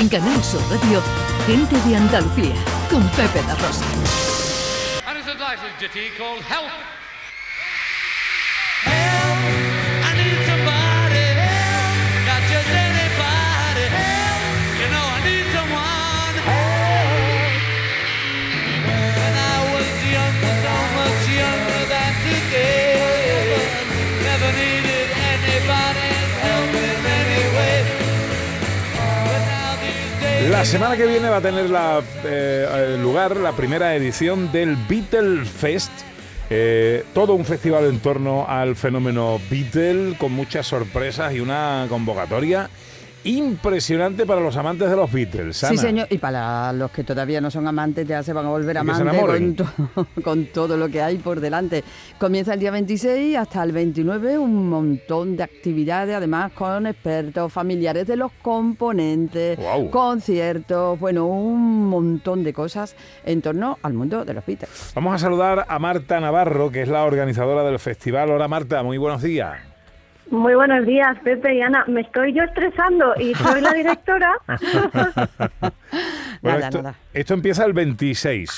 En Canal Sur Radio, Gente de Andalucía, con Pepe La Rosa. And it's a license ditty called Help. I need somebody help, not just anybody help. You know I need someone help. When I was young, so much younger than today, never needed anybody's La semana que viene va a tener eh, lugar la primera edición del Beatle Fest. eh, todo un festival en torno al fenómeno Beatle, con muchas sorpresas y una convocatoria impresionante para los amantes de los Beatles. Sí, Ana. señor. Y para los que todavía no son amantes, ya se van a volver amantes con, to- con todo lo que hay por delante. Comienza el día 26 hasta el 29, un montón de actividades, además con expertos, familiares de los componentes, conciertos, bueno, un montón de cosas en torno al mundo de los Beatles. Vamos a saludar a Marta Navarro, que es la organizadora del festival. Hola Marta, muy buenos días. Muy buenos días, Pepe y Ana. Me estoy yo estresando y soy la directora. Nada, esto, nada. esto empieza el 26.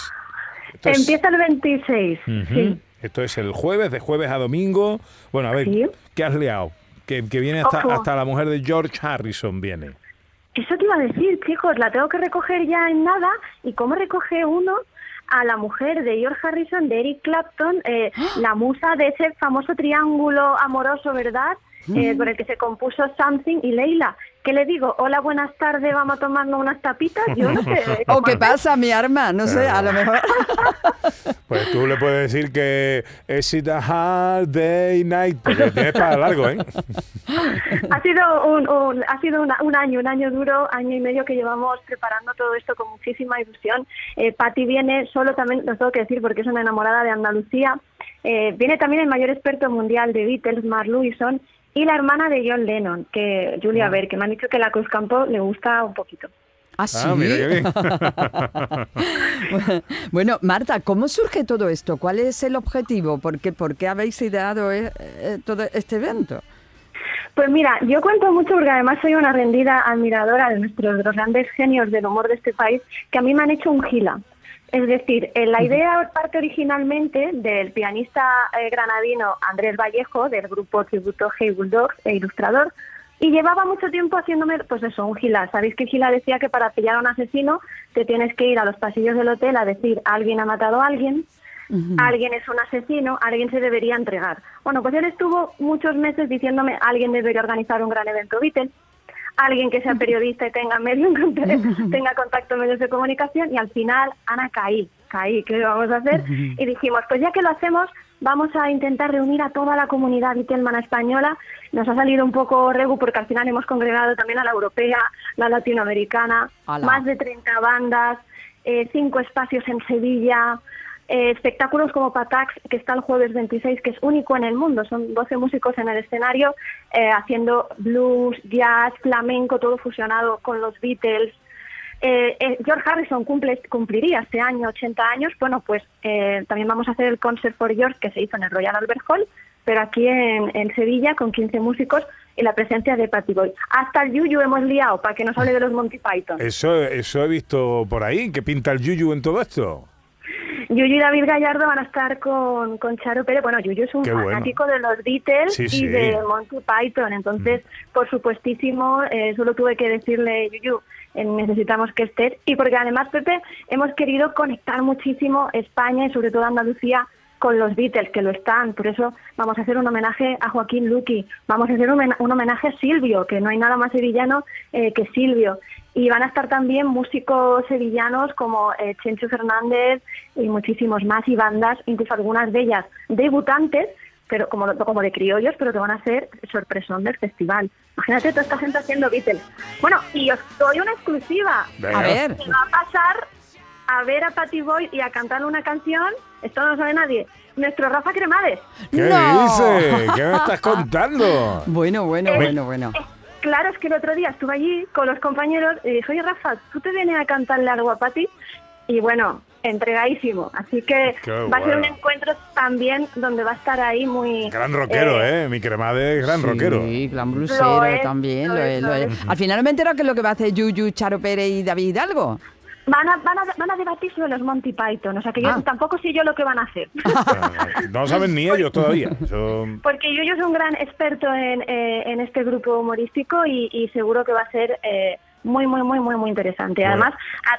Esto es- Empieza el 26. Ujú. Sí. Esto es el jueves, de jueves a domingo. Bueno, a ver, Sí. ¿qué has liado? Que, que viene hasta, Ojo. hasta la mujer de George Harrison, viene. Eso te iba a decir, chicos. La tengo que recoger ya en nada. ¿Y cómo recoge uno a la mujer de George Harrison, de Eric Clapton, eh, la musa de ese famoso triángulo amoroso, ¿verdad? Eh, por el que se compuso Something y Leila. ¿Qué le digo? Hola, buenas tardes, vamos a tomarnos unas tapitas. Yo no sé. ¿O qué pasa, mi arma? No sé, a lo mejor. Pues tú le puedes decir que es it a hard day night, porque tienes para largo, ¿eh? Ha sido un, un- ha sido una- un año, un año duro, año y medio que llevamos preparando todo esto con muchísima ilusión. Eh, Patti viene solo también, lo tengo que decir porque es una enamorada de Andalucía. Eh, viene también el mayor experto mundial de Beatles, Mark Lewison, y la hermana de John Lennon, que Julia Ver, que me han dicho que la Cruz Campo le gusta un poquito. ¿Ah, sí? Ah, mira bien. bueno, Marta, ¿cómo surge todo esto? ¿Cuál es el objetivo? ¿Por qué, por qué habéis ideado eh, eh, todo este evento? Pues mira, yo cuento mucho porque además soy una rendida admiradora de nuestros grandes genios del humor de este país que a mí me han hecho un gila. Es decir, eh, la idea parte originalmente del pianista eh, granadino Andrés Vallejo, del grupo tributo Hey Bulldogs e ilustrador, y llevaba mucho tiempo haciéndome, pues eso, un gila. Sabéis que Gila decía que para pillar a un asesino te tienes que ir a los pasillos del hotel a decir alguien ha matado a alguien, alguien es un asesino, alguien se debería entregar. Bueno, pues él estuvo muchos meses diciéndome alguien debería organizar un gran evento Beatle, alguien que sea periodista y tenga medios tenga contacto en medios de comunicación y al final Ana caí, caí, ¿qué vamos a hacer? Y dijimos, pues ya que lo hacemos, vamos a intentar reunir a toda la comunidad Beatlemana española. Nos ha salido un poco regu porque al final hemos congregado también a la europea, la latinoamericana, más de 30 bandas, eh, cinco espacios en Sevilla, eh, espectáculos como Patax, que está el jueves 26, que es único en el mundo. Son 12 músicos en el escenario eh, haciendo blues, jazz, flamenco, todo fusionado con los Beatles. Eh, eh, George Harrison cumple, cumpliría este año 80 años. Bueno, pues también vamos a hacer el Concert for George que se hizo en el Royal Albert Hall, pero aquí en, en Sevilla con 15 músicos y la presencia de Patty Boy. Hasta el Yuyu hemos liado para que nos hable de los Monty Python. Eso, eso he visto por ahí. ¿Qué pinta el Yuyu en todo esto? Yuyu y David Gallardo van a estar con, con Charo Pérez. Bueno, Yuyu es un Qué bueno. fanático de los Beatles Sí, y sí. Mm. de Monty Python. Entonces, por supuestísimo, eh, solo tuve que decirle, Yuyu, eh, necesitamos que estés. Y porque además, Pepe, hemos querido conectar muchísimo España y sobre todo Andalucía con los Beatles, que lo están. Por eso vamos a hacer un homenaje a Joaquín Luqui. Vamos a hacer un, homen- un homenaje a Silvio, que no hay nada más sevillano eh, que Silvio. Y van a estar también músicos sevillanos como eh, Chencho Fernández y muchísimos más, y bandas, incluso algunas de ellas debutantes, pero como, como de criollos, pero que van a ser sorpresón del festival. Imagínate toda esta gente haciendo Beatles. Bueno, y os doy una exclusiva. A ver, Se va a pasar a ver a Patty Boy y a cantar una canción, esto no lo sabe nadie, nuestro Rafa Cremades. ¿Qué ¡No! dices? ¿Qué me estás contando? bueno, bueno, Eh, bueno, bueno. Eh, Claro, es que el otro día estuve allí con los compañeros y dije, oye Rafa, ¿tú te vienes a cantarle algo a Patty? Y bueno, entregadísimo. Así que Qué va a ser un encuentro también donde va a estar ahí muy... Gran rockero, ¿eh? Mi cremade es gran rockero. Sí, gran Lo blusero es, también. lo Lo es, lo. Al final me he enterado que es lo que va a hacer Yuyu, Charo Pérez y David Hidalgo. Van a, van, a, van a debatir sobre los Monty Python, o sea que yo Ah. tampoco sé yo lo que van a hacer. No saben ni ellos todavía. Eso- Porque yo, yo soy un gran experto en, eh, en este grupo humorístico y, y seguro que va a ser eh, muy, muy, muy, muy, muy interesante. Bueno. Además,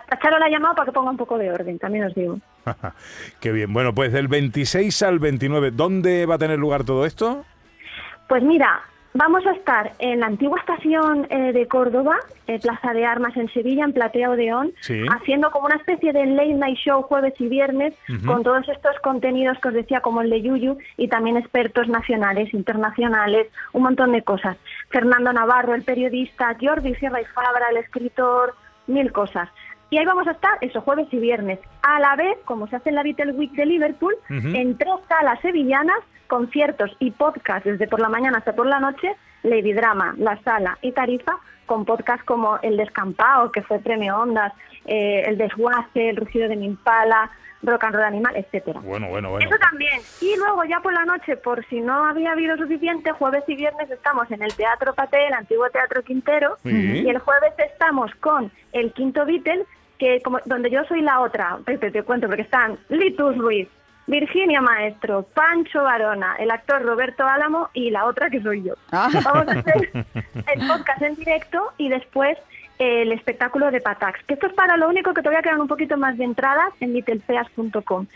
a, a Charo la ha llamado para que ponga un poco de orden, también os digo. Qué bien. Bueno, pues del 26 al 29, ¿dónde va a tener lugar todo esto? Pues mira, vamos a estar en la antigua estación eh, de Córdoba, eh, Plaza de Armas en Sevilla, en Platea Odeón, Sí. haciendo como una especie de late night show jueves y viernes con todos estos contenidos que os decía, como el de Yuyu, y también expertos nacionales, internacionales, un montón de cosas. Fernando Navarro, el periodista, Jordi Sierra y Fabra, el escritor, mil cosas. Y ahí vamos a estar, eso, jueves y viernes. A la vez, como se hace en la Beatle Week de Liverpool, en tres salas sevillanas, conciertos y podcasts desde por la mañana hasta por la noche, Lady Drama, La Sala y Tarifa, con podcasts como El Descampado, que fue premio Ondas, eh, El Desguace, El Rugido de mi Impala, Rock and Roll Animal, etcétera. Bueno, bueno, bueno. Eso también. Y luego ya por la noche, por si no había habido suficiente, jueves y viernes estamos en el Teatro Paté, el antiguo Teatro Quintero, y el jueves estamos con el Quinto Beatle, que como donde yo soy la otra, Pepe, te cuento, porque están Litus Ruiz, Virginia Maestro, Pancho Varona, el actor Roberto Álamo y la otra que soy yo. Ah. Vamos a hacer el podcast en directo y después el espectáculo de Patax. Que esto es para lo único que todavía quedan un poquito más de entradas en littlepeas.com.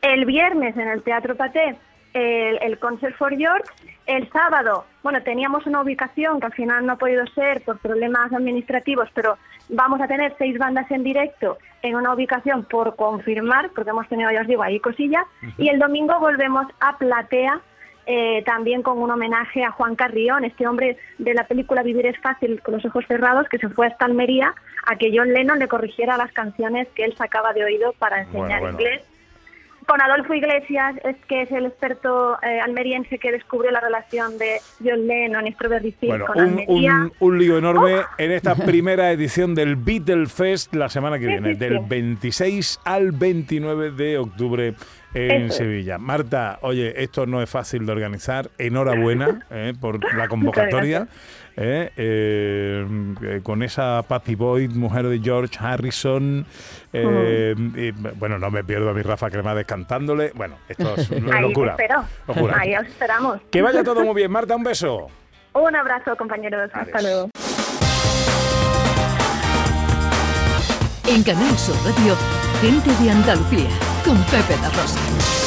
El viernes en el Teatro Paté el, el Concert for York. El sábado, bueno, teníamos una ubicación que al final no ha podido ser por problemas administrativos, pero vamos a tener seis bandas en directo en una ubicación por confirmar, porque hemos tenido, ya os digo, ahí cosillas. Y el domingo volvemos a Platea, eh, también con un homenaje a Juan Carrión, este hombre de la película Vivir es fácil con los ojos cerrados, que se fue hasta Almería a que John Lennon le corrigiera las canciones que él sacaba de oído para enseñar bueno. inglés. Con Adolfo Iglesias, es que es el experto eh, almeriense que descubrió la relación de John Lennon y Strawberry Fields Bueno, con un, Almería. un- un lío enorme en esta primera edición del Beatle Fest la semana que Sí, viene, sí, del sí. 26 al 29 de octubre en Eso es. Sevilla. Marta, oye, esto no es fácil de organizar. Enhorabuena eh, por la convocatoria. eh, eh, eh, con esa Patty Boyd, mujer de George Harrison. eh, y, bueno, no me pierdo a mi Rafa Cremades cantándole. Bueno, esto es una Ahí locura. Ahí os esperamos. Que vaya todo muy bien. Marta, un beso. Un abrazo, compañeros. Hasta Adiós. luego. En Canal Sur Radio, gente de Andalucía, con Pepe da Rosa.